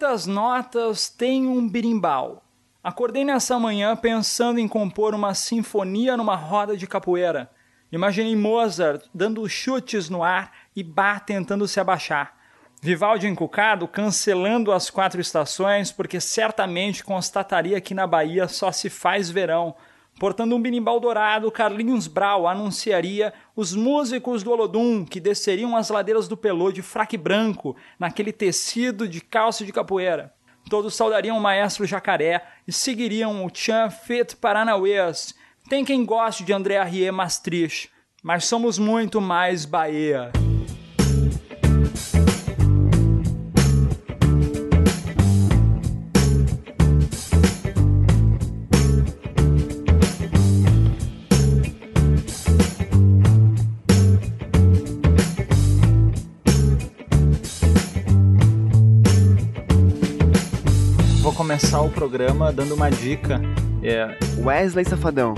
Quantas notas tem um birimbau? Acordei nessa manhã pensando em compor uma sinfonia numa roda de capoeira. Imaginei Mozart dando chutes no ar e Bach tentando se abaixar. Vivaldi encucado cancelando as quatro estações porque certamente constataria que na Bahia só se faz verão Portando um binimbau dourado, Carlinhos Brau anunciaria os músicos do Olodum que desceriam as ladeiras do Pelô de fraque branco, naquele tecido de calça de capoeira. Todos saudariam o maestro Jacaré e seguiriam o Chan Fit Paranauês. Tem quem goste de André Arrier Maastricht, mas somos muito mais Bahia. Começar o programa dando uma dica. É... Wesley Safadão.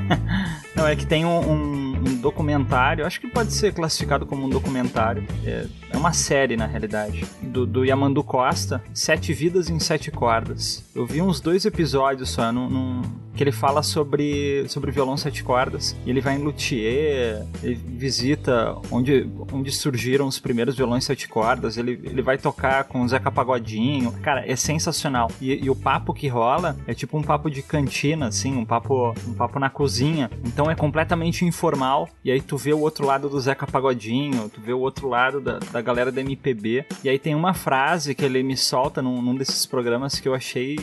Não, é que tem um, um, um, documentário, acho que pode ser classificado como um documentário. É, é uma série, na realidade, do, do Yamandu Costa, Sete Vidas em Sete Cordas. Eu vi uns dois episódios só, que ele fala sobre, sobre violão sete cordas. E ele vai em luthier, ele visita onde, onde surgiram os primeiros violões sete cordas. Ele, ele vai tocar com o Zeca Pagodinho. Cara, é sensacional. E, e, o papo que rola é tipo um papo de cantina, assim, um papo, um papo na cozinha. Então é completamente informal. E aí tu vê o outro lado do Zeca Pagodinho, tu vê o outro lado da, da galera da MPB. E aí tem uma frase que ele me solta num, num desses programas que eu achei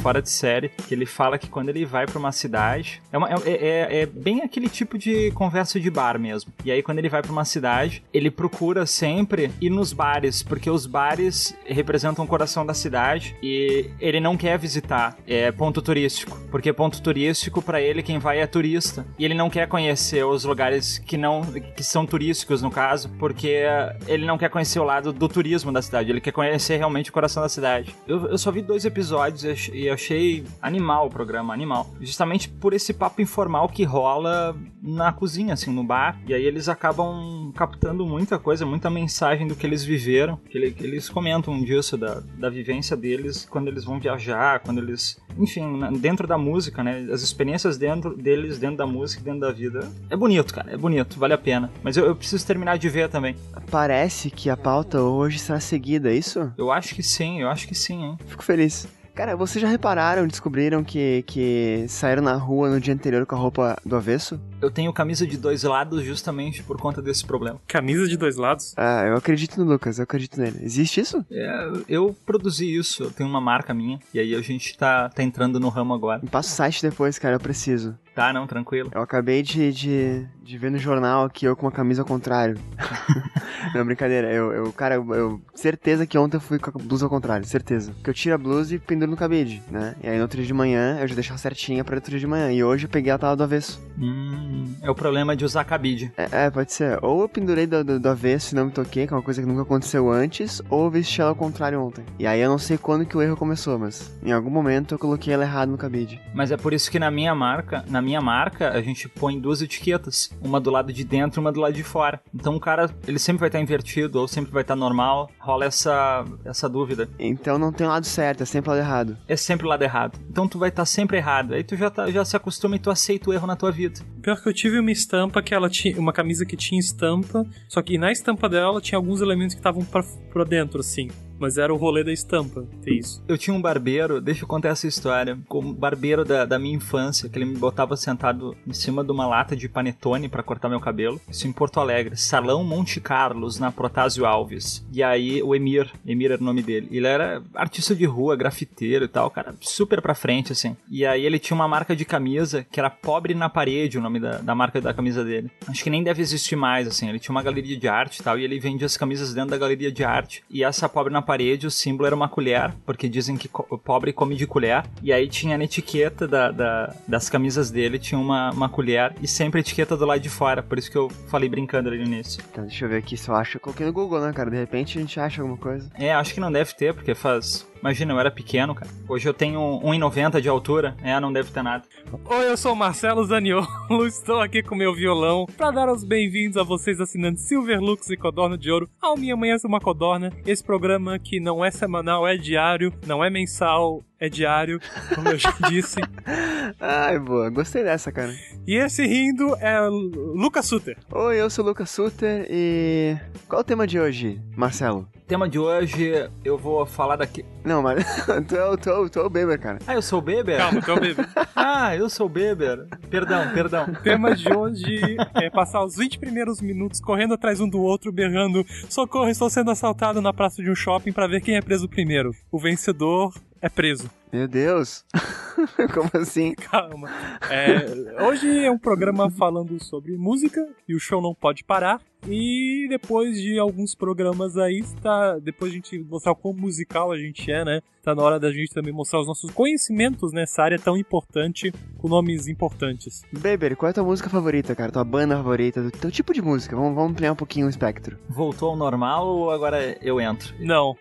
fora de série, que ele fala que quando ele vai para uma cidade, é, uma, é, é, é, bem aquele tipo de conversa de bar mesmo. E aí quando ele vai para uma cidade, ele procura sempre ir nos bares, porque os bares representam o coração da cidade e ele não quer visitar é ponto turístico, porque ponto turístico para ele quem vai é turista e ele não quer conhecer os lugares que não que são turísticos no caso, porque ele não quer conhecer o lado do turismo da cidade, ele quer conhecer realmente o coração da cidade. Eu, eu só vi dois episódios e eu achei animal o programa, animal. Justamente por esse papo informal que rola na cozinha, assim, no bar. E aí eles acabam captando muita coisa, muita mensagem do que eles viveram. Que eles comentam disso, da, da vivência deles quando eles vão viajar, quando eles. Enfim, dentro da música, né? As experiências dentro deles, dentro da música, dentro da vida. É bonito, cara, é bonito, vale a pena. Mas eu, eu preciso terminar de ver também. Parece que a pauta hoje será seguida, é isso? Eu acho que sim, eu acho que sim, hein? Fico feliz. Cara, vocês já repararam, descobriram que, que saíram na rua no dia anterior com a roupa do avesso? Eu tenho camisa de dois lados justamente por conta desse problema. Camisa de dois lados? Ah, eu acredito no Lucas, eu acredito nele. Existe isso? É, eu produzi isso, eu tenho uma marca minha, e aí a gente tá, tá entrando no ramo agora. Me passa o site depois, cara, eu preciso. Tá, não, tranquilo. Eu acabei de, de, de ver no jornal aqui eu com uma camisa ao contrário. não, brincadeira. Eu, eu cara, eu, eu, certeza que ontem eu fui com a blusa ao contrário, certeza. Porque eu tiro a blusa e penduro no cabide, né? E aí no outro dia de manhã eu já deixo ela certinha pra outro dia de manhã. E hoje eu peguei a tala do avesso. Hum, é o problema de usar cabide. É, é pode ser. Ou eu pendurei do, do, do, avesso e não me toquei, que é uma coisa que nunca aconteceu antes, ou eu vesti ela ao contrário ontem. E aí eu não sei quando que o erro começou, mas em algum momento eu coloquei ela errado no cabide. Mas é por isso que na minha marca, na minha marca, a gente põe duas etiquetas, uma do lado de dentro e uma do lado de fora. Então o cara, ele sempre vai estar invertido ou sempre vai estar normal. Rola essa essa dúvida. Então não tem lado certo, é sempre o lado errado. É sempre o lado errado. Então tu vai estar sempre errado. Aí tu já tá, já se acostuma e tu aceita o erro na tua vida. Pior que eu tive uma estampa que ela tinha uma camisa que tinha estampa, só que na estampa dela tinha alguns elementos que estavam para dentro assim. Mas era o rolê da estampa, ter isso. Eu tinha um barbeiro, deixa eu contar essa história. Como barbeiro da, da minha infância, que ele me botava sentado em cima de uma lata de panetone para cortar meu cabelo. Isso em Porto Alegre. Salão Monte Carlos, na Protásio Alves. E aí o Emir, Emir era o nome dele. Ele era artista de rua, grafiteiro e tal, cara, super pra frente, assim. E aí ele tinha uma marca de camisa que era Pobre na Parede, o nome da, da marca da camisa dele. Acho que nem deve existir mais, assim. Ele tinha uma galeria de arte e tal, e ele vendia as camisas dentro da galeria de arte. E essa Pobre na Parede, o símbolo era uma colher, porque dizem que o pobre come de colher. E aí tinha na etiqueta da, da, das camisas dele, tinha uma, uma colher e sempre a etiqueta do lado de fora. Por isso que eu falei brincando ali no início. Tá, deixa eu ver aqui se eu acho. Eu coloquei no Google, né, cara? De repente a gente acha alguma coisa. É, acho que não deve ter, porque faz Imagina, eu era pequeno, cara. Hoje eu tenho 1,90 de altura. É, não deve ter nada. Oi, eu sou o Marcelo Zaniolo. Estou aqui com meu violão para dar os bem-vindos a vocês assinantes Silverlux e Codorna de Ouro ao Minha Manhã é uma Codorna. Esse programa que não é semanal, é diário, não é mensal, é diário, como eu já disse. Ai, boa. Gostei dessa, cara. E esse rindo é Lucas Suter. Oi, eu sou o Lucas Suter e. Qual é o tema de hoje, Marcelo? tema de hoje eu vou falar daqui. Não, mas tu é, o, tu, é tu é o Beber, cara. Ah, eu sou o Beber? Calma, tu é o Beber. ah, eu sou o Beber. Perdão, perdão. O tema de hoje é passar os 20 primeiros minutos correndo atrás um do outro, berrando: Socorro, estou sendo assaltado na praça de um shopping para ver quem é preso primeiro. O vencedor é preso. Meu Deus! Como assim? Calma. É, hoje é um programa falando sobre música e o show não pode parar. E depois de alguns programas aí, está, depois de a gente mostrar o quão musical a gente é, né? Tá na hora da gente também mostrar os nossos conhecimentos nessa área tão importante, com nomes importantes. Beber, qual é a tua música favorita, cara? Tua banda favorita? Teu tipo de música? Vamos, vamos ampliar um pouquinho o espectro. Voltou ao normal ou agora eu entro? Não.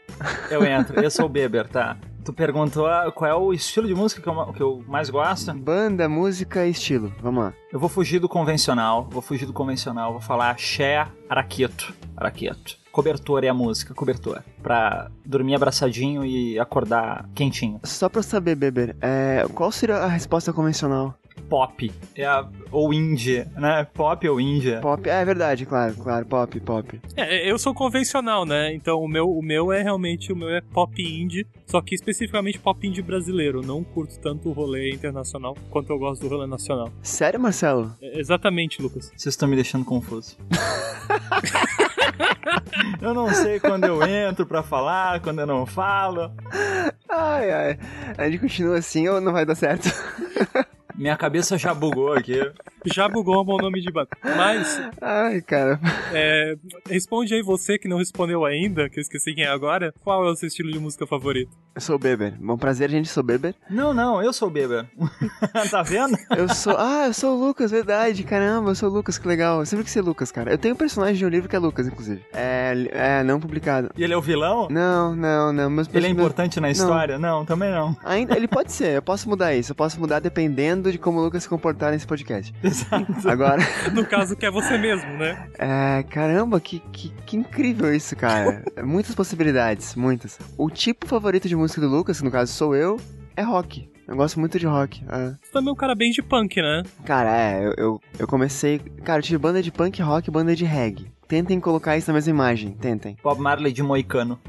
Eu entro. Eu sou o Beber, tá? Tu perguntou qual é o estilo de música que eu, que eu mais gosto? Banda, música e estilo. Vamos lá. Eu vou fugir do convencional. Vou fugir do convencional. Vou falar axé, araqueto. Araqueto. Cobertor é a música, cobertor. Pra dormir abraçadinho e acordar quentinho. Só pra saber, Beber, é, qual seria a resposta convencional? Pop. É a, ou indie, né? Pop ou indie. Pop, é verdade, claro, claro, pop, pop. É, eu sou convencional, né? Então o meu, o meu é realmente, o meu é pop indie, só que especificamente pop indie brasileiro. Não curto tanto o rolê internacional quanto eu gosto do rolê nacional. Sério, Marcelo? É, exatamente, Lucas. Vocês estão me deixando confuso. eu não sei quando eu entro pra falar, quando eu não falo. Ai, ai. A gente continua assim ou não vai dar certo? Minha cabeça já bugou aqui. Já bugou é um bom nome de banda. Mas. Ai, cara. É, responde aí você que não respondeu ainda, que eu esqueci quem é agora. Qual é o seu estilo de música favorito? Eu sou o Beber. Bom prazer, gente, sou o Beber. Não, não, eu sou o Beber. tá vendo? Eu sou. Ah, eu sou o Lucas, verdade. Caramba, eu sou o Lucas, que legal. Eu sempre quis ser Lucas, cara. Eu tenho um personagem de um livro que é Lucas, inclusive. É, é não publicado. E ele é o vilão? Não, não, não. Meus ele é importante na história? Não. não, também não. Ainda, ele pode ser, eu posso mudar isso. Eu posso mudar dependendo de como o Lucas se comportar nesse podcast. Exato. Agora. no caso, que é você mesmo, né? É, caramba, que, que, que incrível isso, cara. muitas possibilidades, muitas. O tipo favorito de música do Lucas, que no caso sou eu, é rock. Eu gosto muito de rock. É. Você também é um cara bem de punk, né? Cara, é, eu, eu, eu comecei. Cara, eu tive banda de punk rock e banda de reggae. Tentem colocar isso na mesma imagem, tentem. Bob Marley de moicano.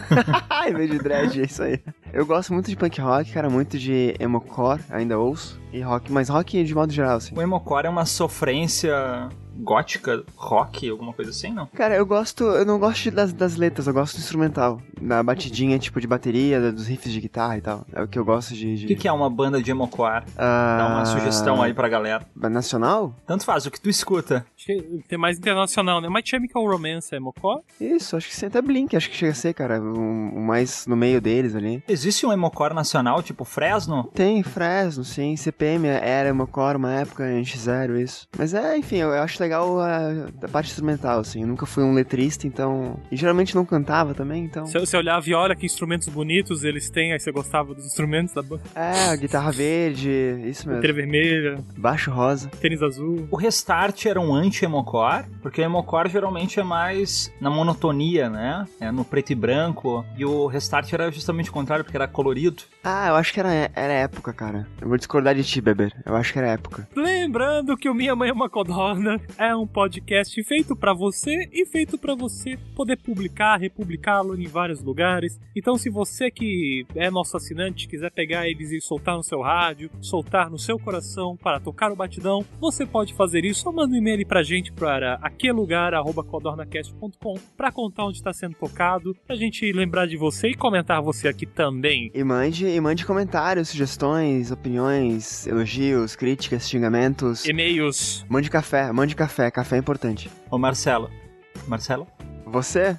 em vez de dread, é isso aí. Eu gosto muito de punk rock, cara, muito de emocore, ainda ouço. E rock, mas rock de modo geral, assim. O emocore é uma sofrência gótica, rock, alguma coisa assim, não? Cara, eu gosto, eu não gosto das, das letras, eu gosto do instrumental, da batidinha, tipo, de bateria, dos riffs de guitarra e tal. É o que eu gosto de... de... O que, que é uma banda de emocore? Uh... Dá uma sugestão aí pra galera. Nacional? Tanto faz, o que tu escuta. Acho que tem mais internacional, né? My Chemical Romance é emocore? Isso, acho que sim, até Blink, acho que chega a ser, cara, um, um mais no meio deles ali. Existe um emocore nacional, tipo Fresno? Tem, Fresno, sim, CPM era emocore uma época, NX0, isso. Mas é, enfim, eu, eu acho legal a, a, parte instrumental, assim. Eu nunca fui um letrista, então. E geralmente não cantava também, então. Se você olhava e olha que instrumentos bonitos eles têm, aí você gostava dos instrumentos da banda. É, guitarra verde, isso mesmo. Bateria vermelha. Baixo rosa. Tênis azul. O Restart era um anti-emocore, porque o emocore geralmente é mais na monotonia, né? É no preto e branco. E o Restart era justamente o contrário, porque era colorido. Ah, eu acho que era, era época, cara. Eu vou discordar de ti, Beber. Eu acho que era época. Lembrando que o Minha Mãe é uma codorna é um podcast feito para você e feito para você poder publicar, republicá-lo em vários lugares. Então, se você que é nosso assinante quiser pegar eles e soltar no seu rádio, soltar no seu coração para tocar o batidão, você pode fazer isso. Só manda um e-mail pra gente para aquelugar@codornacast.com para contar onde está sendo tocado, pra gente lembrar de você e comentar você aqui também. E mande, e mande comentários, sugestões, opiniões, elogios, críticas, xingamentos. E-mails. Mande café, mande café, café é importante. Ô Marcelo. Marcelo? Você?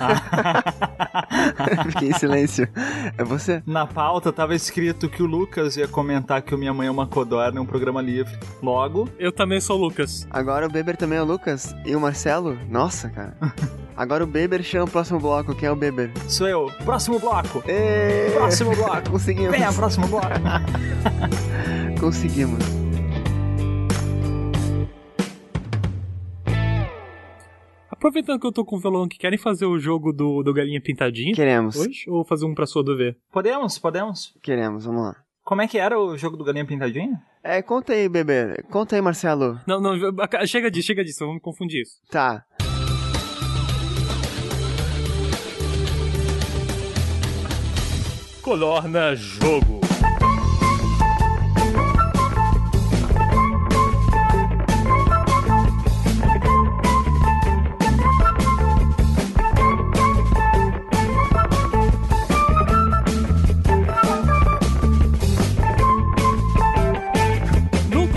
Ah. Fiquei em silêncio. É você? Na pauta tava escrito que o Lucas ia comentar que o Minha Mãe é uma Codorna é um programa livre. Logo, Eu também sou o Lucas. Agora o Beber também é o Lucas. E o Marcelo? Nossa, cara. Agora o Beber chama o próximo bloco. Quem é o Beber? sou eu. Próximo bloco. Próximo bloco. Conseguimos. Vem a próximo bloco. Conseguimos. Aproveitando que eu tô com o violão que querem fazer o jogo do, do Galinha Pintadinha Queremos. hoje? Ou fazer um pra sua do ver? Podemos, podemos. Queremos, vamos lá. Como é que era o jogo do Galinha Pintadinha? É, conta aí, Beber. Conta aí, Marcelo. Não, não, chega disso, chega disso, vamos confundir isso. Tá. Colorna Jogo.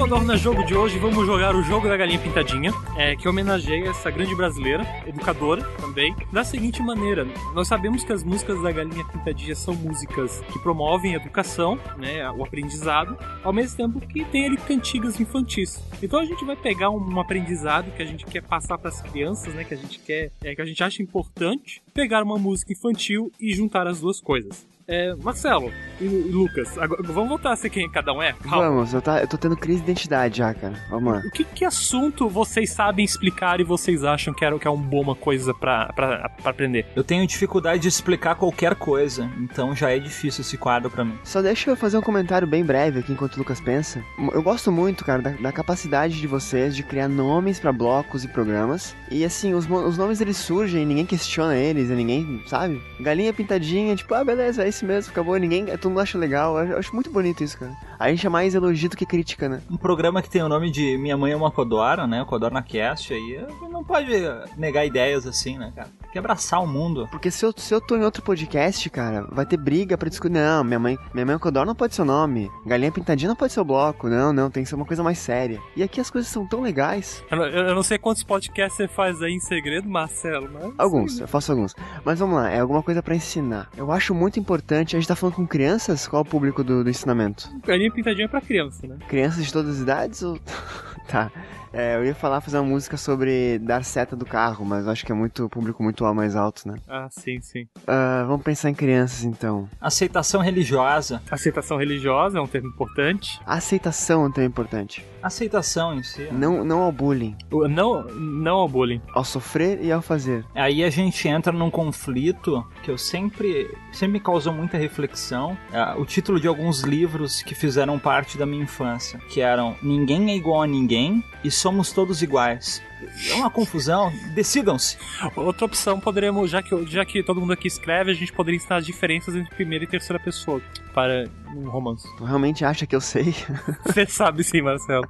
No Codorna Jogo de hoje, vamos jogar o jogo da Galinha Pintadinha, é, que homenageia essa grande brasileira, educadora também, da seguinte maneira: nós sabemos que as músicas da Galinha Pintadinha são músicas que promovem a educação, né, o aprendizado, ao mesmo tempo que tem ali cantigas infantis. Então a gente vai pegar um aprendizado que a gente quer passar para as crianças, né, que a gente quer, é, que a gente acha importante, pegar uma música infantil e juntar as duas coisas. É, Marcelo e e Lucas, agora, vamos voltar a ser quem cada um é? Calma. Vamos, eu, tá, eu tô tendo crise de identidade já, cara. Vamos lá. O que, que assunto vocês sabem explicar e vocês acham que, era, que é uma boa coisa pra, pra, pra aprender? Eu tenho dificuldade de explicar qualquer coisa, então já é difícil esse quadro pra mim. Só deixa eu fazer um comentário bem breve aqui enquanto o Lucas pensa. Eu gosto muito, cara, da, da capacidade de vocês de criar nomes pra blocos e programas. E assim, os, os nomes eles surgem, ninguém questiona eles, ninguém, sabe? Galinha pintadinha, tipo, ah, beleza, é esse mesmo, acabou. Ninguém, todo mundo acha legal. Eu acho muito bonito isso, cara. A gente é mais elogio do que crítica, né? Um programa que tem o nome de Minha Mãe é uma Codorna, né? O Codorna Cast aí, não pode negar ideias assim, né, cara? Tem que abraçar o mundo. Porque se eu, se eu tô em outro podcast, cara, vai ter briga pra discutir. Não, minha mãe, minha mãe Codor não pode ser o nome. Galinha pintadinha não pode ser o bloco. Não, não, tem que ser uma coisa mais séria. E aqui as coisas são tão legais. Eu, não- eu não sei quantos podcasts você faz aí em segredo, Marcelo, mas. Alguns, eu faço alguns. Mas vamos lá, é alguma coisa pra ensinar. Eu acho muito importante, a gente tá falando com crianças, qual é o público do, do ensinamento? Galinha pintadinha é pra criança, né? Crianças de todas as idades ou. tá. É, eu ia falar, fazer uma música sobre dar seta do carro, mas acho que é muito público muito mais alto, né? Ah, sim, sim. Ah, vamos pensar em crianças então. Aceitação religiosa. Aceitação religiosa é um termo importante. Aceitação é um tema importante. Aceitação em si. Não, não ao bullying, O- Não, não ao bullying. ao sofrer e ao fazer. Aí a gente entra num conflito que eu sempre, sempre me causou muita reflexão. É, o título de alguns livros que fizeram parte da minha infância, que eram Ninguém é igual a ninguém e somos todos iguais. É uma confusão. Decidam-se. Outra opção poderíamos, já que, já que todo mundo aqui escreve, a gente poderia ensinar as diferenças entre primeira e terceira pessoa para um romance. Tu realmente acha que eu sei? Você sabe sim, Marcelo.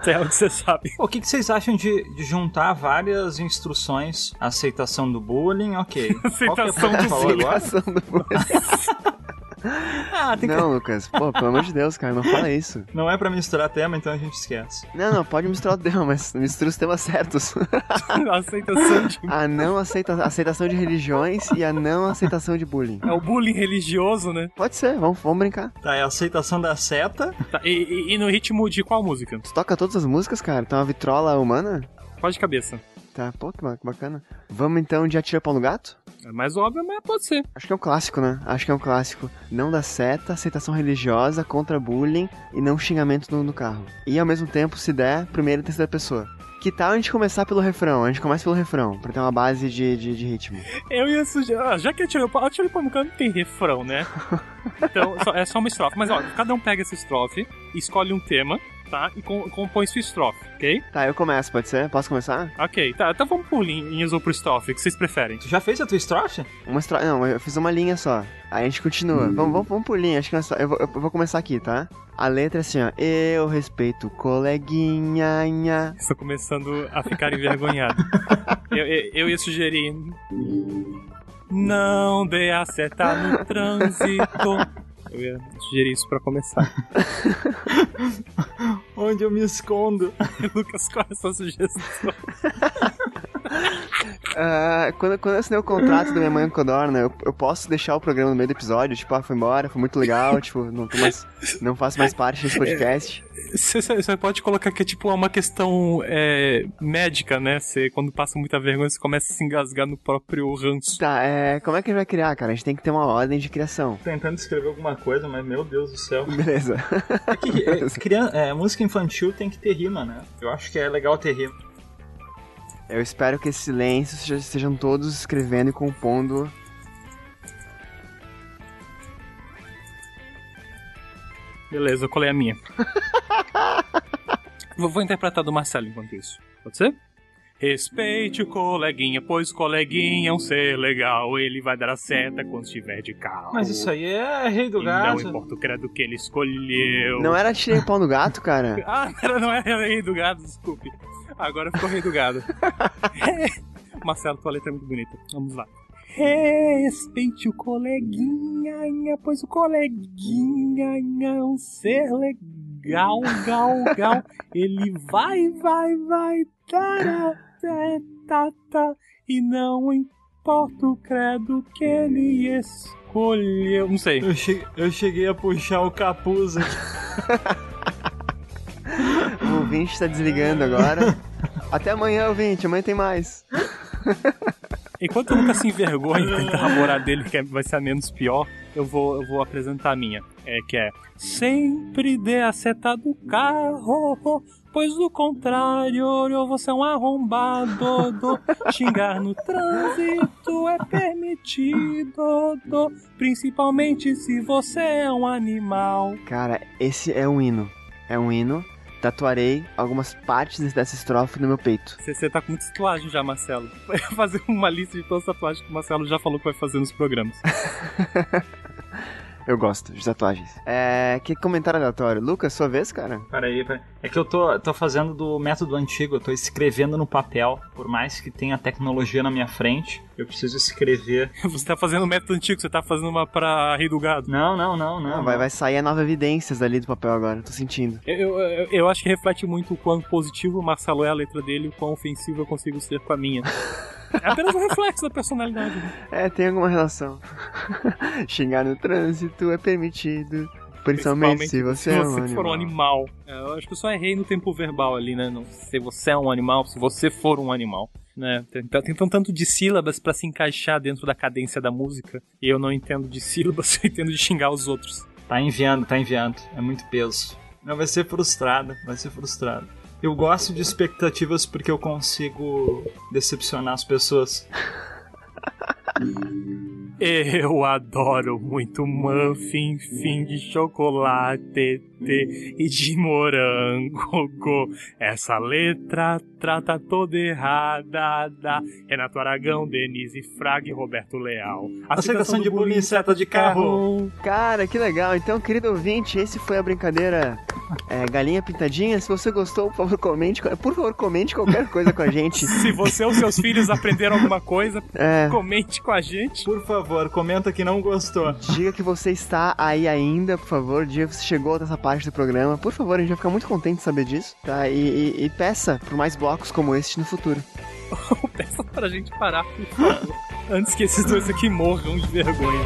Isso é o que você sabe. O que, que vocês acham de, de juntar várias instruções? Aceitação do bullying, ok. Aceitação Qual que é do a falou agora? Aceitação do bullying. Ah, tem que... Não, Lucas, pô, pelo amor de Deus, cara, não fala isso. Não é pra misturar tema, então a gente esquece. Não, não, pode misturar o tema, mas mistura os temas certos. Aceitação de. A não aceita, aceitação de religiões e a não aceitação de bullying. É o bullying religioso, né? Pode ser, vamos, vamos brincar. Tá, é a aceitação da seta. Tá, e, e- e no ritmo de qual música? Tu toca todas as músicas, cara? Tá uma vitrola humana? Qual de cabeça? Tá, pô, que ba- que bacana. Vamos então de Atira Pau no Gato? É mais óbvio, mas pode ser. Acho que é um clássico, né? Acho que é um clássico. Não dá seta, aceitação religiosa, contra bullying e não xingamento no, no carro. E ao mesmo tempo, se der, primeira e terceira pessoa. Que tal a gente começar pelo refrão? A gente começa pelo refrão, pra ter uma base de, de, de ritmo. Eu ia sugerir. ah, Já que atirei o pau, atirei o pau no canto, não tem refrão, né? Então, é só uma estrofe. Mas ó, cada um pega essa estrofe, escolhe um tema tá? E com, compõe sua estrofe, ok? Tá, eu começo, pode ser? Posso começar? Ok, tá. Então vamos por linhas ou por estrofe, o que vocês preferem? Tu já fez a tua estrofe? Uma estrofe. Não, eu fiz uma linha só. Aí a gente continua. Vamos, vamos, vamos por linha. Acho que nós só... eu, vou, eu vou começar aqui, tá? A letra é assim, ó. Eu respeito coleguinha. nha. Estou começando a ficar envergonhado. eu, eu, eu ia sugerir. Não dê a seta no trânsito. Eu ia sugerir isso pra começar. Onde eu me escondo? Lucas, qual é a sua sugestão? Ah, quando, quando eu assinei o contrato da minha mãe Codorna, eu, eu posso deixar o programa no meio do episódio, tipo, ah, foi embora, foi muito legal, tipo, não, tô mais, não faço mais parte desse podcast. Você pode colocar que é tipo uma questão é, médica, né? Você, quando passa muita vergonha, você começa a se engasgar no próprio ranço. Tá, é, como é que a gente vai criar, cara? A gente tem que ter uma ordem de criação. Tentando escrever alguma coisa, mas meu Deus do céu. Beleza. É que é, crian- é, música infantil tem que ter rima, né? Eu acho que é legal ter rima. Eu espero que esses silêncios seja- estejam todos escrevendo e compondo. Beleza, eu colei a minha. vou, vou interpretar do Marcelo enquanto isso. Pode ser? Respeite o coleguinha, pois o coleguinha é um ser legal. Ele vai dar a seta quando estiver de carro. Mas isso aí é rei do E gato. não importa o credo que ele escolheu. Não era tirei o pau no gato, cara? Ah, era- não era rei do gado, desculpe. Agora ficou rei do gado. Marcelo, tua letra é muito bonita. Vamos lá. Respeite o coleguinha, pois o coleguinha é um ser legal, gal, gal. Ele vai, vai, vai, tará, tá, tá, tá, e não importa o credo que ele escolheu. Não sei. Eu, che- eu cheguei a puxar o capuz aqui. O ouvinte tá desligando agora. Até amanhã, ouvinte. Amanhã tem mais. Enquanto o Lucas se envergonha e tenta namorar dele, que é- vai ser a menos pior, eu vou, eu vou apresentar a minha. É, que é Sempre dê a seta do carro, pois do contrário você é um arrombado. do. Xingar no trânsito é permitido, do. principalmente se você é um animal. Cara, esse é um hino. É um hino. Tatuarei algumas partes dessa estrofe no meu peito. Você, tá com muita tatuagem já, Marcelo. Vai fazer uma lista de todas as tatuagens que o Marcelo já falou que vai fazer nos programas. Eu gosto de tatuagens. É. Que comentário aleatório. Lucas, sua vez, cara? Peraí, peraí. É que eu tô, tô fazendo do método antigo, eu tô escrevendo no papel. Por mais que tenha tecnologia na minha frente, eu preciso escrever. Você tá fazendo o método antigo, você tá fazendo uma pra Rei do Gado. Não, não, não, não. Não, vai, vai sair a nova evidências dali do papel agora. Tô sentindo. Eu, eu, eu acho que reflete muito o quão positivo o Marcelo é a letra dele e o quão ofensivo eu consigo ser com a minha. É apenas um reflexo da personalidade. né? É, tem alguma relação. Xingar no trânsito é permitido. Principalmente, se você, é um for um animal. É, eu acho que eu só errei no tempo verbal ali, né? Não, se você é um animal, se você for um animal. Né? Tem, tem um tanto de sílabas pra se encaixar dentro da cadência da música. E eu não entendo de sílabas, eu entendo de xingar os outros. Tá enviando, tá enviando. É muito peso. Não, vai ser frustrado, vai ser frustrado. Eu gosto de expectativas porque eu consigo decepcionar as pessoas. Eu adoro muito muffin, fim de chocolate te, e de morango. go. Essa letra trata toda errada. Da Renato Aragão, Denise Fraga e Roberto Leal. Aceitação de bullying seta de carro. Cara, que legal. Então, querido ouvinte, esse foi a brincadeira é, Galinha Pintadinha. Se você gostou, por favor, comente. Por favor, comente qualquer coisa com a gente. Se você ou seus filhos aprenderam alguma coisa, É, comente com a gente. Por favor, comenta que não gostou. diga que você está aí ainda, por favor. Diga que você chegou até essa parte do programa. Por favor, a gente vai ficar muito contente de saber disso. Tá? E, e- e peça por mais blocos como este no futuro. Peça pra gente parar, por favor. Antes que esses dois aqui morram de vergonha.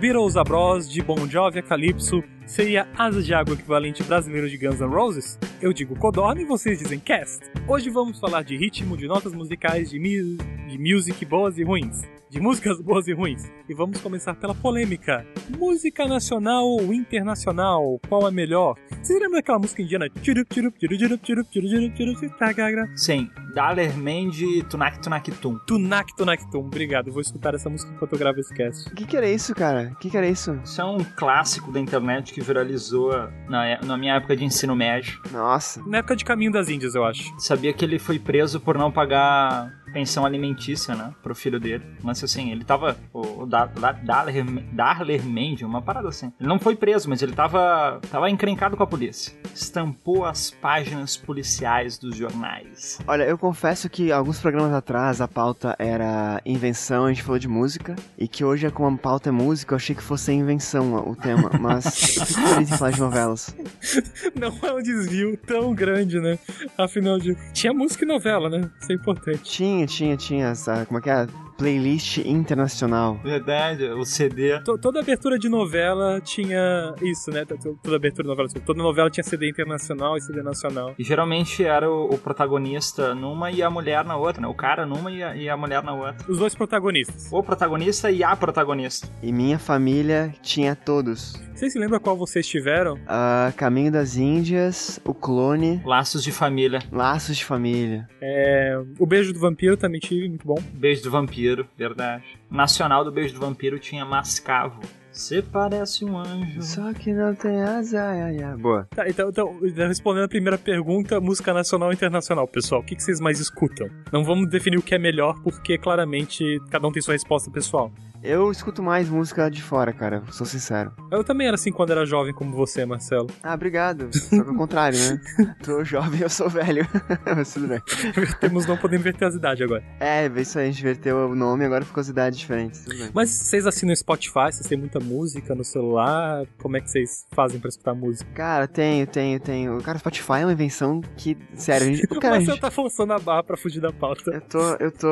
Beatles a Bros, de Bon Jovi a Calypso, seria Asas de Água equivalente brasileiro de Guns N' Roses? Eu digo Codorna e vocês dizem Cast. Hoje vamos falar de ritmo, de notas musicais, de, mi de music boas e ruins. de músicas boas e ruins. E vamos começar pela polêmica. Música nacional ou internacional? Qual é melhor? Você lembra daquela música indiana? Sim, Dalermende Tunak Tunak Tum. Tunak Tunak Tum. Obrigado, vou escutar essa música enquanto eu gravo esse cast. O que, que era isso, cara? O que, que era isso? Isso é um clássico da internet que viralizou na, na minha época de ensino médio. Nossa. Na época de Caminho das Índias, eu acho. Sabia que ele foi preso por não pagar pensão alimentícia, né, pro filho dele. Mas assim, ele tava. O, o Darler, Darler Mendy, uma parada assim. Ele não foi preso, mas ele tava, tava encrencado com a polícia. Estampou as páginas policiais dos jornais. Olha, eu confesso que alguns programas atrás a pauta era invenção, a gente falou de música. E que hoje, como a pauta é música, eu achei que fosse invenção o tema. Mas eu fico feliz em falar de novelas. Não é um desvio tão grande, né? Afinal de. Tinha música e novela, né? Isso é importante. Tinha, tinha, tinha essa. Como é que é? Playlist internacional. Verdade, o CD. T toda abertura de novela tinha isso, né? Toda abertura de novela. Toda novela tinha CD internacional e CD nacional. E geralmente era o, o protagonista numa e a mulher na outra, né? O cara numa e a, e a, mulher na outra. Os dois protagonistas. O protagonista e a protagonista. E minha família tinha todos. Vocês se lembram qual vocês tiveram? Uh, Caminho das Índias, O Clone. Laços de Família. Laços de Família. É, o Beijo do Vampiro também tive, muito bom. Beijo do Vampiro, verdade. Nacional do Beijo do Vampiro tinha Mascavo. Você parece um anjo. Só que não tem asa. Ai, ai. Boa. Tá, então, então, respondendo a primeira pergunta, música nacional ou internacional, pessoal, o que, que vocês mais escutam? Não vamos definir o que é melhor, porque claramente cada um tem sua resposta pessoal. Eu escuto mais música de fora, cara, sou sincero. Eu também era assim quando era jovem, como você, Marcelo. Ah, obrigado. Só que ao contrário, né? Tô jovem, eu sou velho. Mas tudo bem. Temos não podendo inverter as idades agora. É, isso aí, a gente inverteu o nome agora ficou as idades diferentes. Tudo bem. Mas vocês assinam Spotify, vocês têm muita música no celular? Como é que vocês fazem pra escutar música? Cara, tenho, tenho, tenho. Cara, Spotify é uma invenção que, sério, a gente... Cara, Mas você tá forçando a barra pra fugir da pauta. Eu tô, eu tô...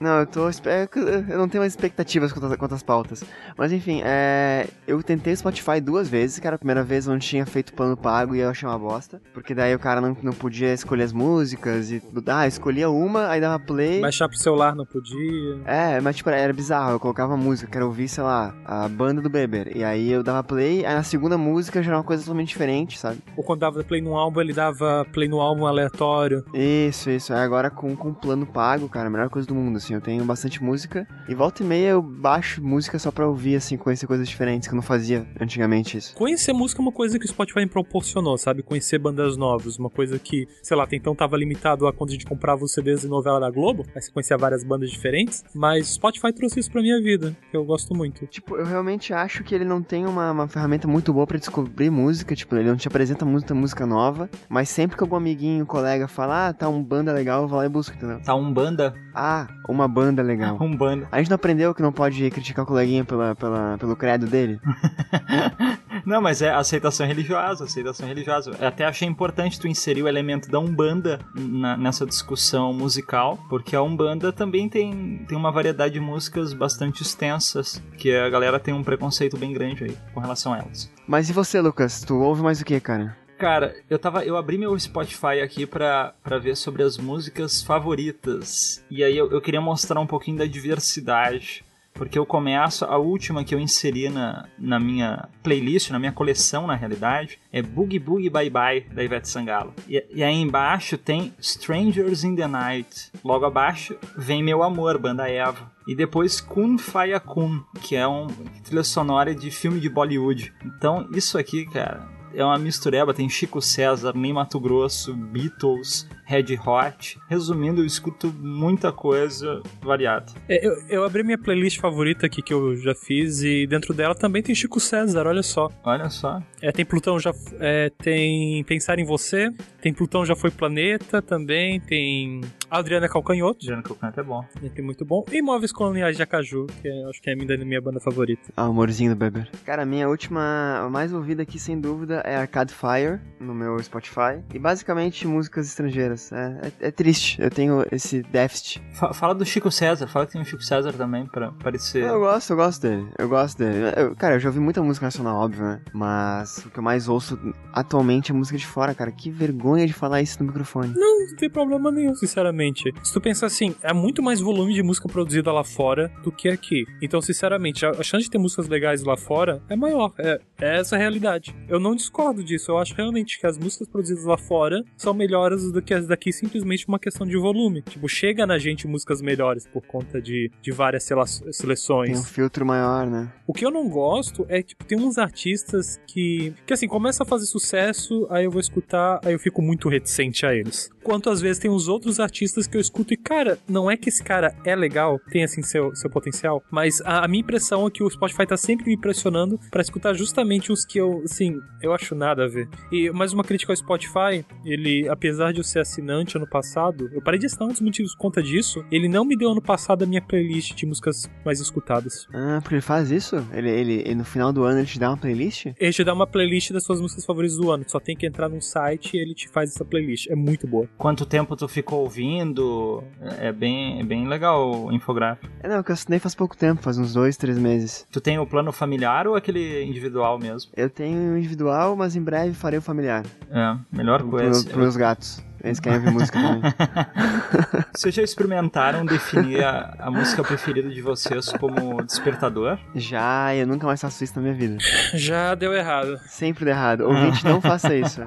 Não, eu tô... Eu não tenho mais expectativas quanto quanto às pautas. Mas enfim, é... eu tentei o Spotify duas vezes, era a primeira vez onde tinha feito plano pago e eu achei uma bosta. Porque daí o cara não, não podia escolher as músicas e... Ah, escolhia uma, aí dava play... Baixar pro celular não podia. É, mas tipo, era bizarro. Eu colocava música, quero ouvir, sei lá, a banda do Beber. E aí eu dava play, aí na segunda música já era uma coisa totalmente diferente, sabe? Ou quando dava play no álbum, ele dava play no álbum aleatório. Isso, isso. Aí agora com, com plano pago, cara, a melhor coisa do mundo, assim. Eu tenho bastante música. E volta e meia eu baixo música só pra ouvir, assim, conhecer coisas diferentes, que eu não fazia antigamente isso. Conhecer música é uma coisa que o Spotify me proporcionou, sabe? Conhecer bandas novas. Uma coisa que, sei lá, então tava limitado a quando a gente comprava os CDs de novela da Globo. Aí você conhecia várias bandas diferentes. Mas o Spotify trouxe isso pra minha vida, que eu gosto muito. Tipo, eu realmente acho que ele não tem uma, uma ferramenta muito boa para descobrir música. Tipo, ele não te apresenta muita música nova. Mas sempre que algum amiguinho, colega fala, ah, tá um banda legal, eu vou lá e busco, entendeu? Tá um banda? Ah, uma banda legal. um banda. A gente não aprendeu que não pode criticar o coleguinha pela, pela, pelo credo dele? Não, mas é aceitação religiosa, aceitação religiosa. Eu até achei importante tu inserir o elemento da Umbanda na, nessa discussão musical, porque a Umbanda também tem, tem uma variedade de músicas bastante extensas, que a galera tem um preconceito bem grande aí com relação a elas. Mas e você, Lucas? Tu ouve mais o que, cara? Cara, eu tava. Eu abri meu Spotify aqui pra, pra ver sobre as músicas favoritas. E aí eu, eu queria mostrar um pouquinho da diversidade. Porque eu começo, a última que eu inseri na, na minha playlist, na minha coleção na realidade, é Boogie Boogie Bye Bye da Ivete Sangalo. E, e aí embaixo tem Strangers in the Night. Logo abaixo vem Meu Amor, banda Eva. E depois Kun Faya Kun, que é um trilha sonora de filme de Bollywood. Então isso aqui, cara, é uma mistureba, tem Chico César, Nem Mato Grosso, Beatles, Red Hot. Resumindo, eu escuto muita coisa variada. É, eu, eu abri minha playlist favorita aqui que eu já fiz e dentro dela também tem Chico César, olha só. Olha só. É, tem Plutão já. É, tem Pensar em Você, tem Plutão já foi planeta também, tem Adriana Calcanhoto. Adriana Calcanhoto é bom. É muito bom. E Móveis Coloniais de Acaju, que é, acho que é a minha, minha banda favorita. Ah, amorzinho do Beber. Cara, a minha última, a mais ouvida aqui, sem dúvida, é Arcade Fire, no meu Spotify. E basicamente músicas estrangeiras. É, é, é triste, eu tenho esse déficit. Fala do Chico César, fala que tem o Chico César também, pra parecer... Eu gosto, eu gosto dele, eu gosto dele. Eu, cara, eu já ouvi muita música nacional, óbvio, né? Mas o que eu mais ouço atualmente é música de fora, cara. Que vergonha de falar isso no microfone. Não, não tem problema nenhum, sinceramente sinceramente. Se tu pensar assim, é muito mais volume de música produzida lá fora do que aqui. Então, sinceramente, a chance de ter músicas legais lá fora é maior. É, é essa a realidade. Eu não discordo disso. Eu acho realmente que as músicas produzidas lá fora são melhores do que as daqui simplesmente uma questão de volume. Tipo, chega na gente músicas melhores por conta de, de várias seleções. Tem um filtro maior, né? O que eu não gosto é, tipo, tem uns artistas que, que assim, começa a fazer sucesso, aí eu vou escutar, aí eu fico muito reticente a eles. Quanto às vezes tem os outros artistas que eu escuto e, cara, não é que esse cara é legal, tem assim seu, seu potencial, mas a, a minha impressão é que o Spotify tá sempre me pressionando para escutar justamente os que eu, assim, eu acho nada a ver. E mais uma crítica ao Spotify, ele, apesar de eu ser assinante ano passado, eu parei de assinar um dos motivos por conta disso, ele não me deu ano passado a minha playlist de músicas mais escutadas. Ah, porque ele faz isso? Ele, ele, ele, no final do ano ele te dá uma playlist? Ele te dá uma playlist das suas músicas favoritas do ano. Só tem que entrar num site e ele te faz essa playlist. É muito boa. Quanto tempo tu ficou ouvindo? É bem, é bem legal o infográfico. É, não, que eu assinei faz pouco tempo, faz uns dois, três meses. Tu tem o plano familiar ou aquele individual mesmo? Eu tenho individual, mas em breve farei o familiar. É, melhor coisa. Pro, pros meus gatos. Eles querem ouvir música também. Vocês já experimentaram definir a, a, música preferida de vocês como despertador? Já, eu nunca mais faço isso na minha vida. Já deu errado. Sempre deu errado. Ouvinte, não faça isso.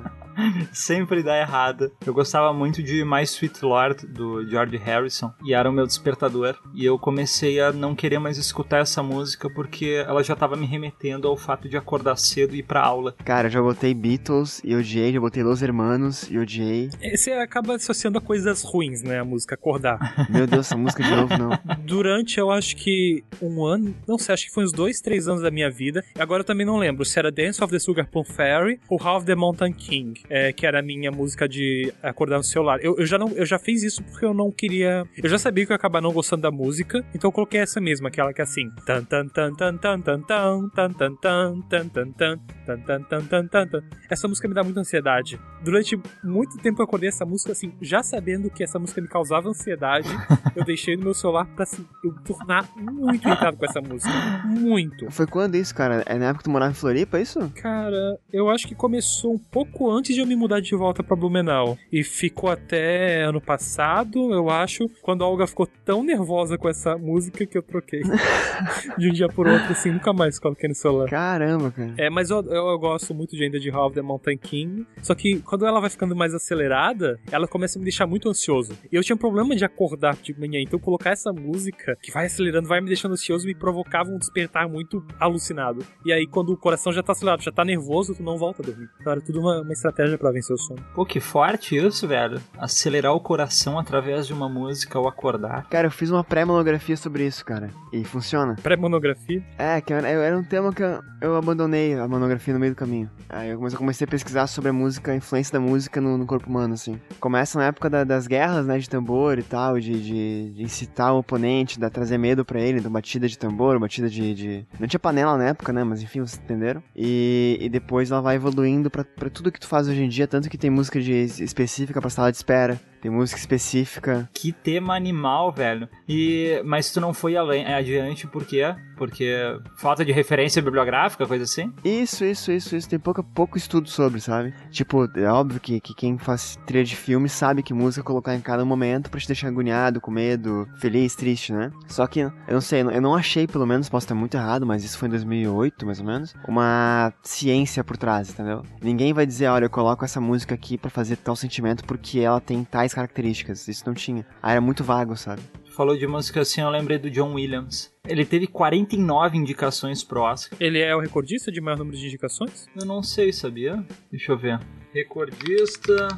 Sempre dá errado. Eu gostava muito de My Sweet Lord, do George Harrison, e era o meu despertador. E eu comecei a não querer mais escutar essa música porque ela já tava me remetendo ao fato de acordar cedo e ir pra aula. Cara, eu já botei Beatles e odiei, já botei Los Hermanos e odiei. Você acaba associando a coisas ruins, né? A música acordar. Meu Deus, essa música de novo não. Durante, eu acho que um ano, não sei, acho que foi uns dois, três anos da minha vida. Agora eu também não lembro se era Dance of the Sugar Plum Fairy ou Half the Mountain King é, que era a minha música de acordar no celular. Eu, eu, já não, eu já fiz isso porque eu não queria. Eu já sabia que eu ia acabar não gostando da música, então eu coloquei essa mesma, aquela que é assim. Tan tan tan tan tan tan tan tan tan tan tan tan tan tan tan tan tan tan Essa música me dá muita ansiedade. Durante muito tempo eu acordei essa música assim, já sabendo que essa música me causava ansiedade, eu deixei no meu celular pra assim, eu tornar muito irritado com essa música. Muito. Foi quando isso, cara? É na época que tu morava em Floripa, é isso? Cara, eu acho que começou um pouco antes de eu me mudar de volta pra Blumenau. E ficou até ano passado, eu acho, quando a Olga ficou tão nervosa com essa música que eu troquei. de um dia por outro, assim, nunca mais coloquei no celular. Caramba, cara. É, mas eu, eu, eu gosto muito de ainda de Half the Mountain King. Só que quando ela vai ficando mais acelerada, ela começa a me deixar muito ansioso. E eu tinha um problema de acordar de manhã, então colocar essa música que vai acelerando, vai me deixando ansioso, me provocava um despertar muito alucinado. E aí, quando o coração já tá acelerado, já tá nervoso, tu não volta a dormir. Então era tudo uma, uma estratégia para vencer o sono. Pô, que forte isso, velho. Acelerar o coração através de uma música ou acordar. Cara, eu fiz uma pré-monografia sobre isso, cara. E funciona. Pré-monografia? É, que era, era um tema que eu, eu, abandonei a monografia no meio do caminho. Aí eu comecei a pesquisar sobre a música, a influência da música no, no corpo humano, assim. Começa na época da, das guerras, né, de tambor e tal, de, de, de incitar o oponente, de trazer medo para ele, então batida de tambor, batida de, de, Não tinha panela na época, né, mas enfim, vocês entenderam. E, e depois ela vai evoluindo para tudo que tu faz hoje em dia, tanto que tem música de, específica pra sala de espera, tem música específica. Que tema animal, velho. E mas tu não foi além, é, adiante por quê? Porque falta de referência bibliográfica, coisa assim? Isso, isso, isso, isso. Tem pouca, pouco estudo sobre, sabe? Tipo, é óbvio que, que quem faz trilha de filme sabe que música colocar em cada momento pra te deixar agoniado, com medo, feliz, triste, né? Só que, eu não sei, eu não achei, pelo menos, posso estar muito errado, mas isso foi em 2008, mais ou menos, uma ciência por trás, entendeu? Ninguém vai dizer, olha, eu coloco essa música aqui para fazer tal sentimento porque ela tem tais características. Isso não tinha. Ah, era muito vago, sabe? Falou de música assim, eu lembrei do John Williams. Ele teve 49 indicações pro Oscar. Ele é o recordista de maior número de indicações? Eu não sei, sabia? Deixa eu ver. Recordista.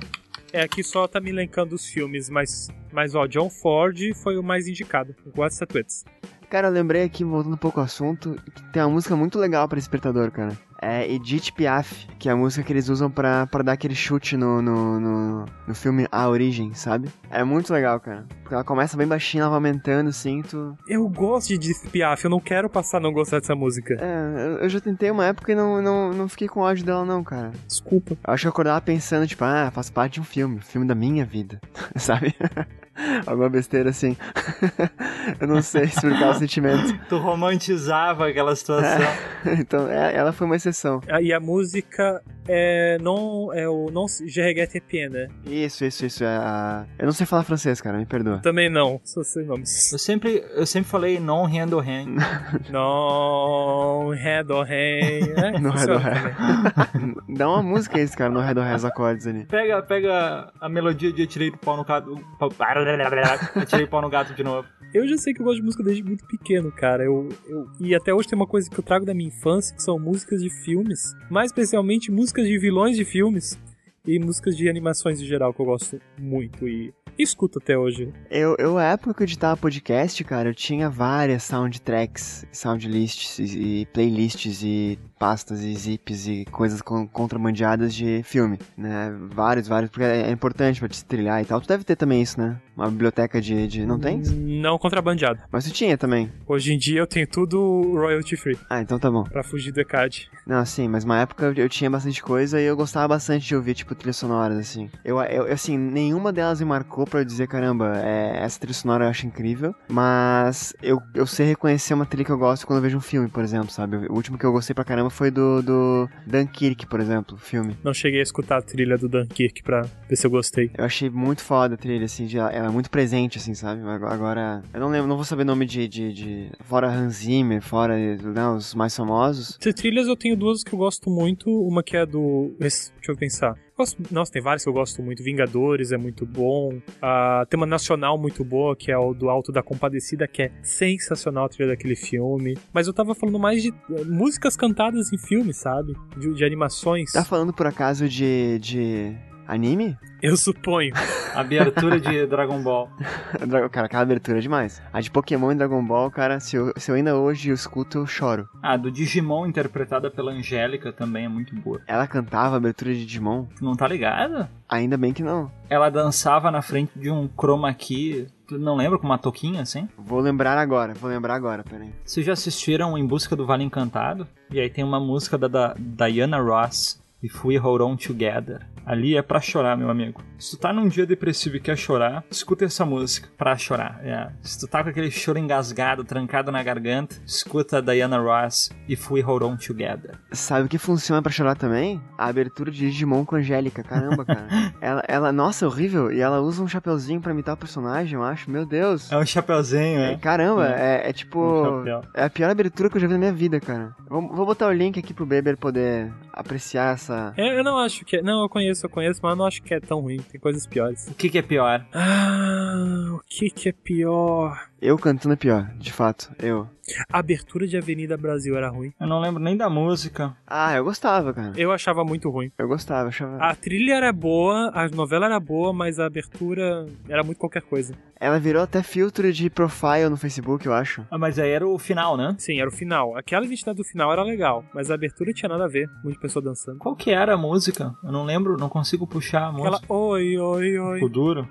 É, aqui só tá me elencando os filmes, mas, mas ó, John Ford foi o mais indicado, com as estatuetas. Cara, eu lembrei aqui, voltando um pouco ao assunto, que tem uma música muito legal para Despertador, cara é Edith Piaf, que é a música que eles usam pra, pra dar aquele chute no, no, no, no, filme A Origem, sabe? É muito legal, cara. Porque ela começa bem baixinha, ela vai aumentando, assim, tu... Eu gosto de Edith Piaf, eu não quero passar a não gostar dessa música. É, eu já tentei uma época e não, não, não fiquei com ódio dela não, cara. Desculpa. Eu acho que eu acordava pensando, tipo, ah, faz parte de um filme, filme da minha vida, sabe? Alguma besteira assim. eu não sei explicar o sentimento. Tu romantizava aquela situação. Então, é- ela foi uma exceção. Ah, E a música é não é o não je regrette bien, né? Isso, isso, isso. É a... Eu não sei falar francês, cara, me perdoa. Também não, só sei nomes. Eu sempre, eu sempre falei non rendo hand. Não, ré do ré, né? No ré Funciona do ré. também. Dá uma música esse, cara, no ré do ré, os acordes ali. Pega, pega a melodia de Atirei o pau no gato. Atirei o pau no gato de novo. Eu já sei que eu gosto de música desde muito pequeno, cara. Eu, eu, e até hoje tem uma coisa que eu trago da minha infância, que são músicas de filmes. Mais especialmente músicas de vilões de filmes. E músicas de animações em geral, que eu gosto muito e escuto até hoje. Eu, eu, época que eu editava podcast, cara, eu tinha várias soundtracks, soundlists e playlists e pastas e zips e coisas con- contrabandeadas de filme, né? Vários, vários, porque é, é importante pra te trilhar e tal. Tu deve ter também isso, né? Uma biblioteca de... de... Não tem? Não contrabandeado. Mas tu tinha também. Hoje em dia eu tenho tudo royalty free, Ah, então tá bom. pra fugir do ECAD. Não, sim, mas uma época eu, eu tinha bastante coisa e eu gostava bastante de ouvir, tipo, trilhas sonoras, assim. Eu, eu assim, nenhuma delas me marcou pra eu dizer, caramba, é, essa trilha sonora eu acho incrível, mas eu, eu sei reconhecer uma trilha que eu gosto quando eu vejo um filme, por exemplo, sabe? O último que eu gostei pra caramba foi do, do Dunkirk, por exemplo, o filme. Não cheguei a escutar a trilha do Dunkirk pra ver se eu gostei. Eu achei muito foda a trilha, assim, de, ela é muito presente, assim, sabe? Agora- eu não lembro, não vou saber nome de, de, de fora Hans Zimmer, fora, né, os mais famosos. De trilhas eu tenho duas que eu gosto muito. Uma que é do. Deixa eu pensar. Gosto- Nossa, tem várias que eu gosto muito. Vingadores é muito bom. A tema nacional muito boa, que é o do Alto da Compadecida, que é sensacional a trilha daquele filme. Mas eu tava falando mais de eh, músicas cantadas em filmes, sabe? De, de animações. Tá falando por acaso de, de anime? Eu suponho. Abertura de Dragon Ball. Cara, aquela abertura é demais. A de Pokémon e Dragon Ball, cara, se eu, se eu ainda hoje eu escuto, eu choro. Ah, do Digimon, interpretada pela Angélica, também é muito boa. Ela cantava a abertura de Digimon? Tu não tá ligado? Ainda bem que não. Ela dançava na frente de um chroma key. Tu não lembra com uma toquinha assim? Vou lembrar agora, vou lembrar agora, peraí. Vocês já assistiram Em Busca do Vale Encantado? E aí tem uma música da, da Diana Ross, If We Hold On Together. Ali é pra chorar, meu amigo. Se tu tá num dia depressivo e quer chorar, escuta essa música pra chorar. É. Se tu tá com aquele choro engasgado, trancado na garganta, escuta Diana Ross, If We Hold On Together. Sabe o que funciona pra chorar também? A abertura de Digimon com Angélica, caramba, cara. ela, ela, nossa, horrível. E ela usa um chapeuzinho pra imitar o personagem, eu acho. Meu Deus. É um chapeuzinho, É, é. caramba, é, é tipo. Um. É a pior abertura que eu já vi na minha vida, cara. Vou, vou botar o link aqui pro Beber poder apreciar essa. É, eu não acho que é. Não, eu conheço, eu conheço, mas eu não acho que é tão ruim. Tem coisas piores. O que, que é pior? Ah, o que que é pior? Eu cantando é pior, de fato. Eu. A abertura de Avenida Brasil era ruim. Eu não lembro nem da música. Ah, eu gostava, cara. Eu achava muito ruim. Eu gostava, achava. A trilha era boa, a novela era boa, mas a abertura era muito qualquer coisa. Ela virou até filtro de profile no Facebook, eu acho. Ah, mas aí era o final, né? Sim, era o final. Aquela identidade do final era legal, mas a abertura tinha nada a ver. Muita pessoa dançando. Qual que era a música? Eu não lembro, não consigo puxar a Aquela música. oi, oi, oi. O duro.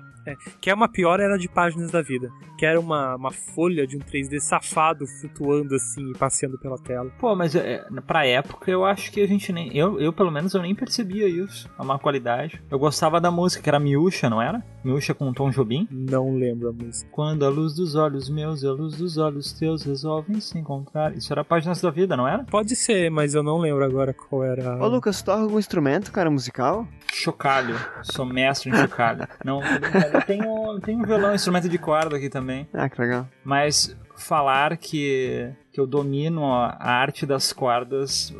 Que é uma pior era de Páginas da Vida. Que era uma, uma folha de um 3D safado flutuando assim e passeando pela tela. Pô, mas é, pra época eu acho que a gente nem. Eu, eu, pelo menos, eu nem percebia isso. A má qualidade. Eu gostava da música, que era Miúcha, não era? Miúcha com Tom Jobim. Não lembro a música. Quando a luz dos olhos meus e a luz dos olhos teus resolvem se encontrar. Isso era Páginas da Vida, não era? Pode ser, mas eu não lembro agora qual era. Ô, Lucas, tu toca algum instrumento, cara, musical? Chocalho. Sou mestre em chocalho. Não, eu tenho, tenho um violão, instrumento de corda aqui também. Ah, que legal. Mas falar que, que eu domino a a arte das cordas,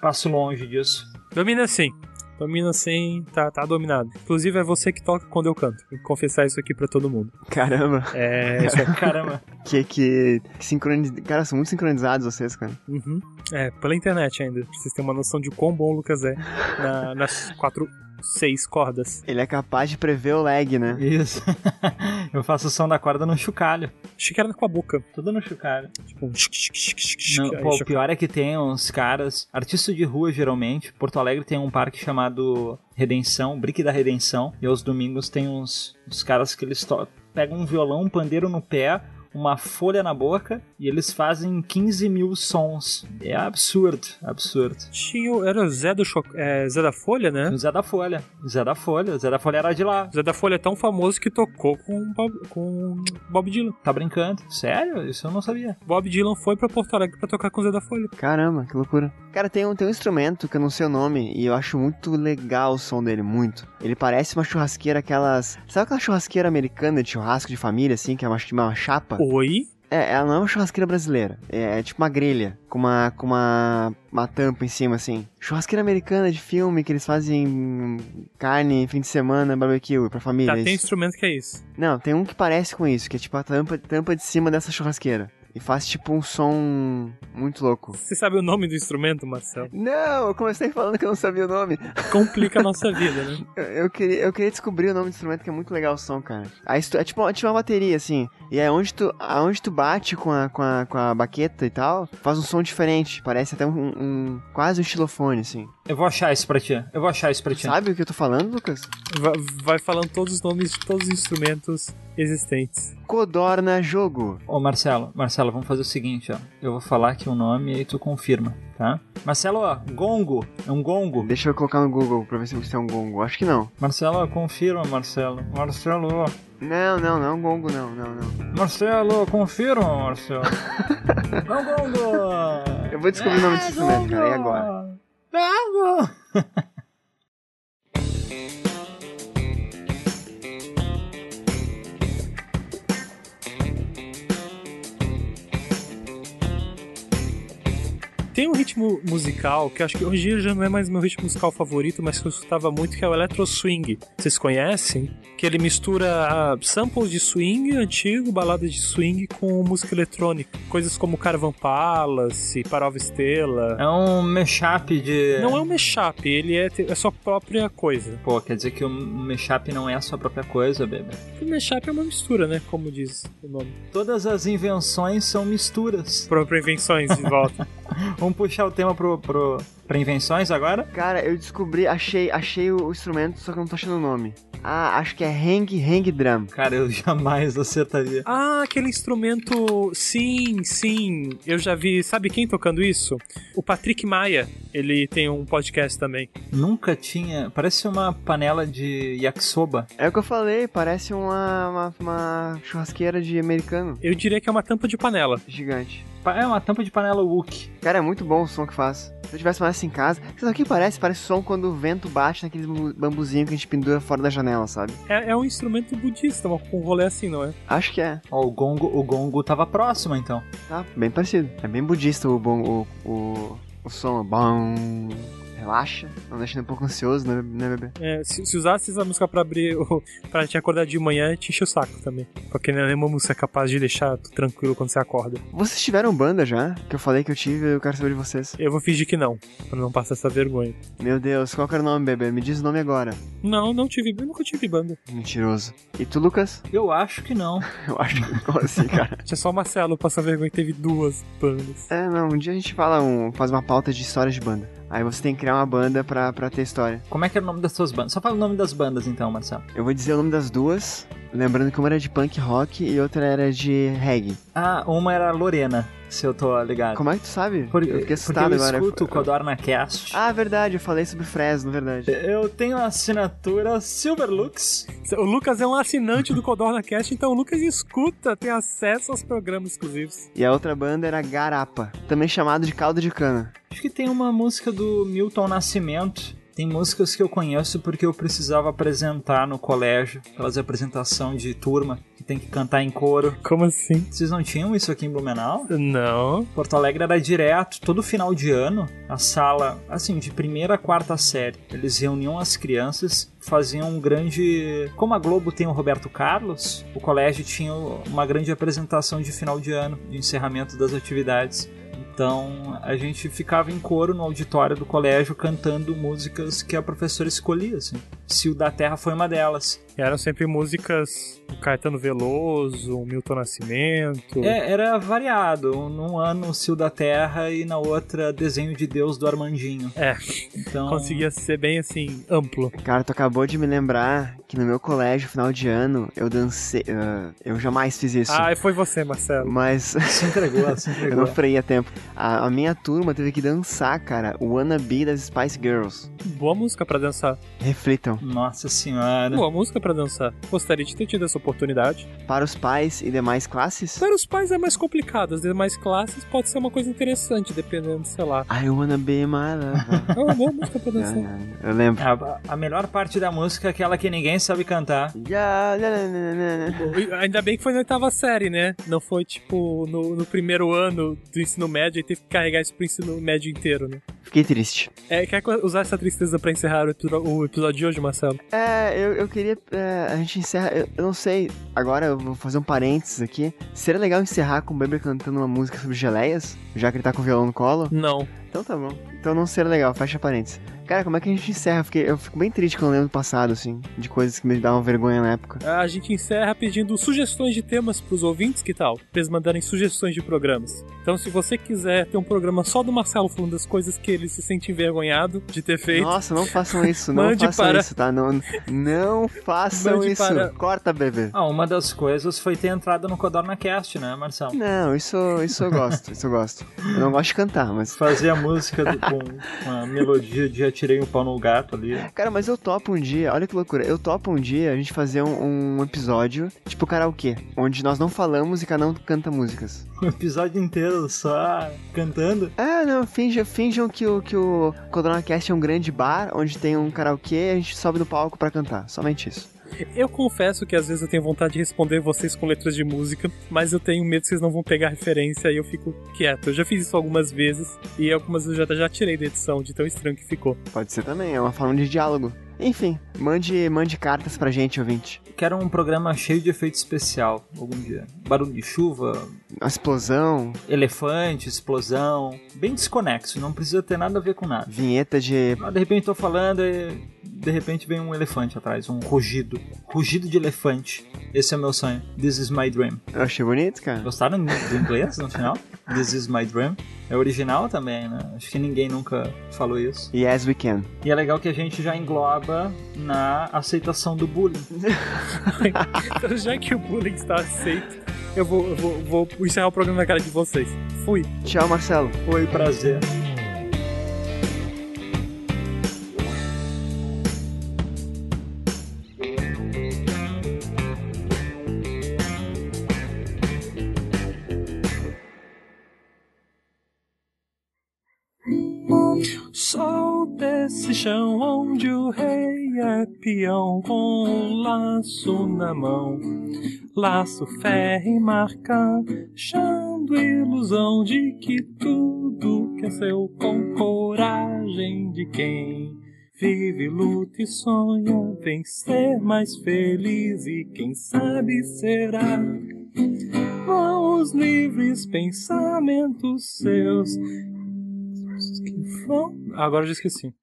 passo longe disso. Domina sim. Domina sim, tá, tá dominado. Inclusive é você que toca quando eu canto. Tem que confessar isso aqui pra todo mundo. Caramba. É, isso é. Caramba. Que, que, que sincroniz... Cara, são muito sincronizados vocês, cara. Uhum. É, pela internet ainda. Pra vocês terem uma noção de quão bom o Lucas é na- nas quatro, seis cordas. Ele é capaz de prever o lag, né? Isso. eu faço o som da corda no chocalho. Era com a boca. Tudo no chocalho. Tipo, um Não, aí pô, o pior é que tem uns caras, artistas de rua geralmente. Porto Alegre tem um parque chamado Redenção, Brick da Redenção. E aos domingos tem uns, uns caras que eles pegam um violão, um pandeiro no pé, uma folha na boca E eles fazem 15 mil sons. É absurdo, absurdo. Tinha, era o Zé, do Cho- é, Zé da Folha, né? O Zé da Folha. Zé da Folha. Zé da Folha era de lá. Zé da Folha é tão famoso que tocou com Bob, com Bob Dylan. Tá brincando? Sério? Isso eu não sabia. Bob Dylan foi pra Porto Alegre pra tocar com o Zé da Folha. Caramba, que loucura. Cara, tem um, tem um instrumento que eu não sei o nome e eu acho muito legal o som dele, muito. Ele parece uma churrasqueira, aquelas. Sabe aquela churrasqueira americana de churrasco de família, assim, que é uma, uma chapa? Oi? É, ela não é uma churrasqueira brasileira. É, é tipo uma grelha, com uma, com uma, uma tampa em cima, assim. Churrasqueira americana de filme, que eles fazem carne fim de semana, barbecue, pra família. Tá, tem instrumento que é isso. Não, tem um que parece com isso, que é tipo a tampa, tampa de cima dessa churrasqueira. E faz tipo um som muito louco. Você sabe o nome do instrumento, Marcelo? Não, eu comecei falando que eu não sabia o nome. Complica a nossa vida, né? Eu, eu queria, eu queria descobrir o nome do instrumento, que é muito legal o som, cara. Aí é tipo, é tipo uma bateria, assim. E é onde tu, aonde tu bate com a, com, a, com a baqueta e tal, faz um som diferente. Parece até um, um- quase um xilofone, assim. Eu vou achar isso pra ti. Eu vou achar isso pra ti. Sabe o que eu tô falando, Lucas? Vai, vai falando todos os nomes de todos os instrumentos existentes. Codorna Jogo. Ô Marcelo, Marcelo, vamos fazer o seguinte, ó. Eu vou falar aqui o nome e aí tu confirma, tá? Marcelo, ó, gongo. É um gongo. Deixa eu colocar no Google pra ver se isso é um gongo. Acho que não. Marcelo, confirma, Marcelo. Marcelo, Não, não, não é um gongo, não, não, não. Marcelo, confirma, Marcelo. É um gongo. Eu vou descobrir o nome desse instrumento, cara, e agora? Gongo. Tem um ritmo musical que acho que hoje em dia já não é mais meu ritmo musical favorito, mas que eu escutava muito, que é o Electro Swing. Vocês conhecem? Que ele mistura ah, samples de swing antigo, baladas de swing com música eletrônica. Coisas como Caravan Palace, Parova Estela. É um mashup de... Não é um mashup, ele é, é sua própria coisa. Pô, quer dizer que o mashup não é a sua própria coisa, bebê. O mashup é uma mistura, né? Como diz o nome. Todas as invenções são misturas. Própria invenções de volta. Vamos puxar o tema pro, pro, pra invenções agora? Cara, eu descobri, achei, achei o instrumento, só que eu não tô achando o nome. Ah, acho que é Hang Hang Drum. Cara, eu jamais acertaria. Ah, aquele instrumento. Sim, sim. Eu já vi. Sabe quem tocando isso? O Patrick Maia. Ele tem um podcast também. Nunca tinha. Parece uma panela de yakisoba. É o que eu falei, parece uma, uma, uma churrasqueira de americano. Eu diria que é uma tampa de panela. Gigante. É uma tampa de panela Wok. Cara, é muito bom o som que faz. Se eu tivesse mais assim em casa. Sabe o que parece? Parece som quando o vento bate naqueles bambu- bambuzinhos que a gente pendura fora da janela, sabe? É, é um instrumento budista, uma- com um rolê assim, não é? Acho que é. Ó, o gongo, o gongo tava próximo, então. Tá, bem parecido. É bem budista o bom. O, o, o som. Bom. Relaxa. Não deixa nem um pouco ansioso, né, né bebê? É, se, se usasse essa música pra abrir, o- pra te acordar de manhã, te enche o saco também. Porque não é nenhuma música capaz de deixar tu tranquilo quando você acorda. Vocês tiveram banda já? Que eu falei que eu tive, eu quero saber de vocês. Eu vou fingir que não, pra não passar essa vergonha. Meu Deus, qual que era o nome, bebê? Me diz o nome agora. Não, não tive, eu nunca tive banda. Mentiroso. E tu, Lucas? Eu acho que não. Eu acho que. Como assim, cara? Tinha só o Marcelo passar vergonha que teve duas bandas. É, não, um dia a gente fala um. faz uma pauta de histórias de banda. Aí você tem que criar uma banda pra, pra ter história. Como é que era o nome das suas bandas? Só fala o nome das bandas, então, Marcelo. Eu vou dizer o nome das duas, lembrando que uma era de punk rock e outra era de reggae. Ah, uma era Lorena, se eu tô ligado. Como é que tu sabe? Por- eu fiquei porque assustado eu agora. escuto o Eu- Codorna Cast. Ah, verdade, eu falei sobre Fresno, verdade. Eu tenho a assinatura Silverlux. O Lucas é um assinante do Codorna Cast, então o Lucas escuta, tem acesso aos programas exclusivos. E a outra banda era Garapa, também chamado de caldo de cana. Acho que tem uma música do Milton Nascimento. Tem músicas que eu conheço porque eu precisava apresentar no colégio, aquelas apresentação de turma que tem que cantar em coro. Como assim? Vocês não tinham isso aqui em Blumenau? Não. Porto Alegre era direto, todo final de ano, a sala, assim, de primeira a quarta série. Eles reuniam as crianças, faziam um grande. Como a Globo tem o Roberto Carlos, o colégio tinha uma grande apresentação de final de ano, de encerramento das atividades. Então a gente ficava em coro no auditório do colégio cantando músicas que a professora escolhia. Assim. Se o da Terra foi uma delas. E eram sempre músicas do Caetano Veloso, o Milton Nascimento. É, era variado. Num ano, Cio da Terra e na outra, Desenho de Deus do Armandinho. É, Então, conseguia ser bem assim, amplo. Cara, tu acabou de me lembrar que no meu colégio, final de ano, eu dancei. ah, eu jamais fiz isso. Ah, foi você, Marcelo. Mas Se entregou, se eu entregou. não freiei a tempo. A, a minha turma teve que dançar, cara, o Wannabe das Spice Girls. Boa música pra dançar. Reflitam. Nossa senhora. Boa música pra dançar. Gostaria de ter tido essa oportunidade. Para os pais e demais classes, Para os pais é mais complicado, as demais classes pode ser uma coisa interessante, dependendo, sei lá. I wanna be my lover. É uma boa música pra dançar. eu lembro. A, a melhor parte da música é aquela que ninguém sabe cantar. Ainda bem que foi na oitava série, né? Não foi, tipo, no, no primeiro ano do ensino médio e teve que carregar isso pro ensino médio inteiro, né? Fiquei triste. É, quer usar essa tristeza pra encerrar o, o episódio de hoje, Marcelo? É, eu, eu queria. É, a gente encerra. Eu, eu não sei. Agora eu vou fazer um parênteses aqui. Seria legal encerrar com o Bieber cantando uma música sobre geleias? Já que ele tá com o violão no colo? Não. Então tá bom. Então não seria legal, fecha parênteses. Cara, como é que a gente encerra? Eu, fiquei, eu fico bem triste quando eu lembro do passado, assim. De coisas que me davam vergonha na época. A gente encerra pedindo sugestões de temas pros ouvintes, que tal? Pra eles mandarem sugestões de programas. Então, se você quiser ter um programa só do Marcelo falando das coisas que ele se sente envergonhado de ter feito, Nossa, não façam isso, não Mande façam para- isso, tá? Não, não façam Mande isso. para- Corta, bebê. Ah, uma das coisas foi ter entrado no Codorna Cast, né, Marcelo? Não, isso, isso eu gosto, isso eu gosto. Eu não gosto de cantar, mas. Fazer a música do- com uma melodia de Atirei o Pau no Gato ali. Cara, mas eu topo um dia, olha que loucura, eu topo um dia a gente fazer um, um episódio, tipo karaokê, onde nós não falamos e cada um canta músicas. Um episódio inteiro só cantando. Ah, não, finjam, finjam que o, que o Codronacast é um grande bar, onde tem um karaokê e a gente sobe no palco pra cantar. Somente isso. Eu confesso que às vezes eu tenho vontade de responder vocês com letras de música, mas eu tenho medo que vocês não vão pegar referência e eu fico quieto. Eu já fiz isso algumas vezes e algumas vezes eu já, já tirei da edição, de tão estranho que ficou. Pode ser também, é uma forma de diálogo. Enfim, mande, mande cartas pra gente, ouvinte. Quero um programa cheio de efeito especial algum dia. Barulho de chuva, Uma explosão, elefante, explosão. Bem desconexo, não precisa ter nada a ver com nada. vinheta de. Ah, de repente tô falando e de repente vem um elefante atrás, um rugido. Rugido de elefante. Esse é meu sonho. This is my dream. Eu achei bonito, cara. Gostaram do inglês no final? This is my dream. É original também, né? Acho que ninguém nunca falou isso. Yes, we can. E é legal que a gente já engloba na aceitação do bullying. Então, já que o bullying está aceito, eu vou, eu vou, vou encerrar o programa na cara de vocês. Fui. Tchau, Marcelo. Foi prazer. Chão onde o rei é peão com um laço na mão. Laço ferro e marca, chando ilusão de que tudo que é seu com coragem de quem vive, luta e sonha, vem ser mais feliz e quem sabe será. Os livres pensamentos seus. Agora eu já esqueci.